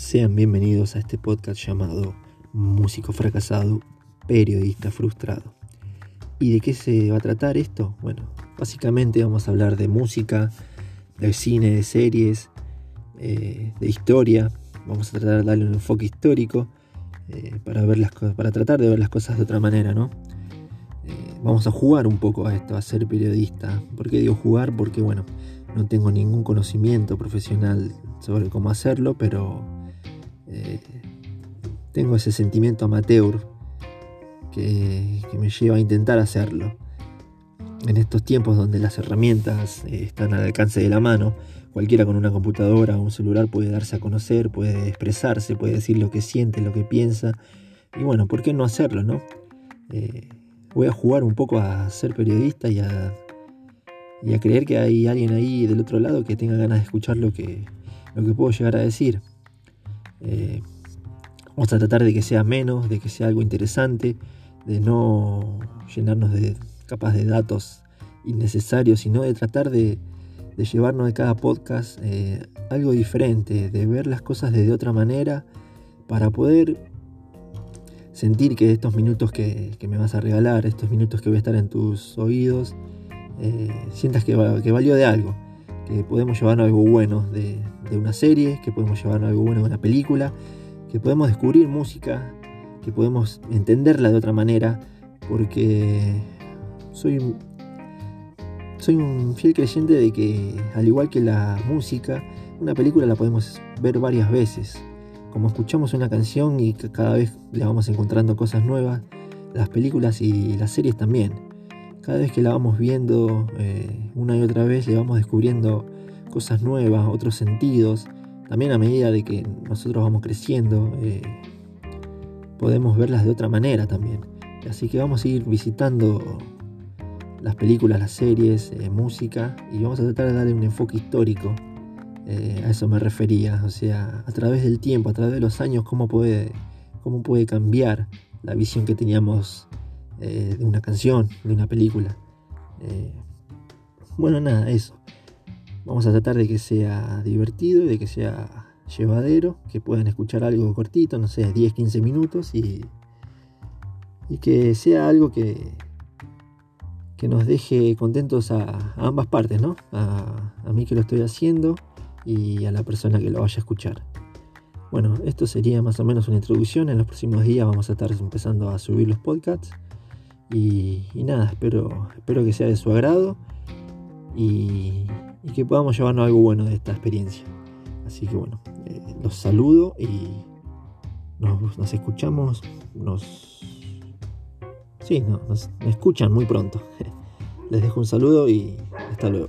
Sean bienvenidos a este podcast llamado Músico fracasado, periodista frustrado. ¿Y de qué se va a tratar esto? Bueno, básicamente vamos a hablar de música, de cine, de series, eh, de historia. Vamos a tratar de darle un enfoque histórico eh, para, ver las para tratar de ver las cosas de otra manera, ¿no? Eh, vamos a jugar un poco a esto, a ser periodista. ¿Por qué digo jugar? Porque, bueno, no tengo ningún conocimiento profesional sobre cómo hacerlo, pero eh, tengo ese sentimiento amateur que, me lleva a intentar hacerlo. En estos tiempos donde las herramientas eh, están al alcance de la mano, cualquiera con una computadora o un celular puede darse a conocer, puede expresarse, puede decir lo que siente, lo que piensa. Y bueno, ¿por qué no hacerlo, no? Eh, voy a jugar un poco a ser periodista y a, creer que hay alguien ahí del otro lado que tenga ganas de escuchar lo que puedo llegar a decir. Eh, vamos a tratar de que sea menos, de que sea algo interesante, de no llenarnos de capas de datos innecesarios, sino de tratar de, llevarnos de cada podcast eh, algo diferente, de ver las cosas de otra manera, para poder sentir que estos minutos que, me vas a regalar, estos minutos que voy a estar en tus oídos, eh, sientas que valió de algo que podemos llevarnos algo bueno de, una serie, que podemos llevarnos algo bueno de una película, que podemos descubrir música, que podemos entenderla de otra manera, porque soy, soy un fiel creyente de que, al igual que la música, una película la podemos ver varias veces. Como escuchamos una canción y cada vez le vamos encontrando cosas nuevas, las películas y las series también cada vez que la vamos viendo eh, una y otra vez le vamos descubriendo cosas nuevas, otros sentidos. También a medida de que nosotros vamos creciendo, eh, podemos verlas de otra manera también. Así que vamos a ir visitando las películas, las series, eh, música y vamos a tratar de darle un enfoque histórico. a eso me refería, o sea, a través del tiempo, a través de los años, cómo puede, cómo puede cambiar la visión que teníamos eh, de una canción, de una película. Eh, bueno, nada, eso. Vamos a tratar de que sea divertido y de que sea llevadero, que puedan escuchar algo cortito, no sé, 10, 15 minutos y, y que sea algo que, que nos deje contentos a, ambas partes, ¿no? A, a, mí que lo estoy haciendo y a la persona que lo vaya a escuchar. Bueno, esto sería más o menos una introducción. En los próximos días vamos a estar empezando a subir los podcasts. Y, nada, espero, espero que sea de su agrado y, que podamos llevarnos algo bueno de esta experiencia. Así que bueno, eh, los saludo y nos, escuchamos, nos... Sí, nos escuchan muy pronto. Les dejo un saludo y hasta luego.